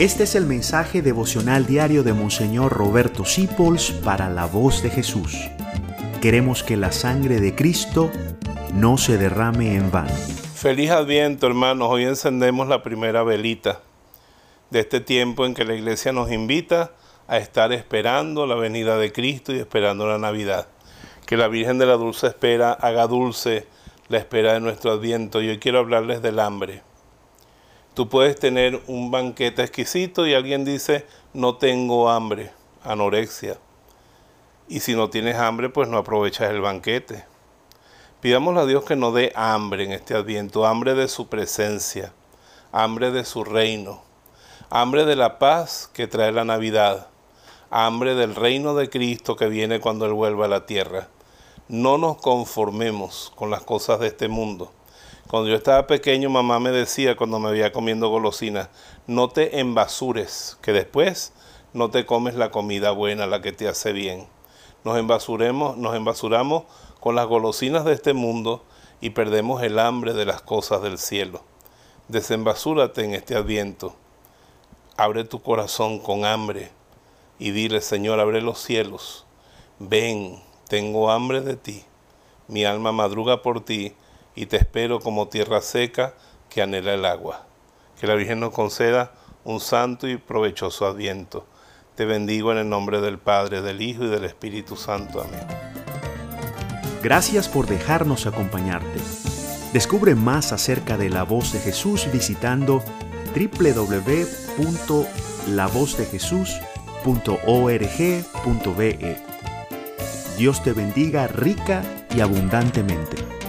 Este es el mensaje devocional diario de Monseñor Roberto Sipols para la voz de Jesús. Queremos que la sangre de Cristo no se derrame en vano. Feliz Adviento, hermanos. Hoy encendemos la primera velita de este tiempo en que la iglesia nos invita a estar esperando la venida de Cristo y esperando la Navidad. Que la Virgen de la Dulce Espera haga dulce la espera de nuestro Adviento. Y hoy quiero hablarles del hambre. Tú puedes tener un banquete exquisito y alguien dice, no tengo hambre, anorexia. Y si no tienes hambre, pues no aprovechas el banquete. Pidámosle a Dios que nos dé hambre en este adviento, hambre de su presencia, hambre de su reino, hambre de la paz que trae la Navidad, hambre del reino de Cristo que viene cuando Él vuelva a la tierra. No nos conformemos con las cosas de este mundo cuando yo estaba pequeño, mamá me decía cuando me veía comiendo golosinas, no te embasures, que después no te comes la comida buena, la que te hace bien. Nos embasuremos, nos embasuramos con las golosinas de este mundo y perdemos el hambre de las cosas del cielo. Desembasúrate en este adviento. Abre tu corazón con hambre y dile, Señor, abre los cielos. Ven, tengo hambre de ti. Mi alma madruga por ti y te espero como tierra seca que anhela el agua. Que la Virgen nos conceda un santo y provechoso adviento. Te bendigo en el nombre del Padre, del Hijo y del Espíritu Santo. Amén. Gracias por dejarnos acompañarte. Descubre más acerca de la voz de Jesús visitando www.lavozdejesús.org.be. Dios te bendiga rica y abundantemente.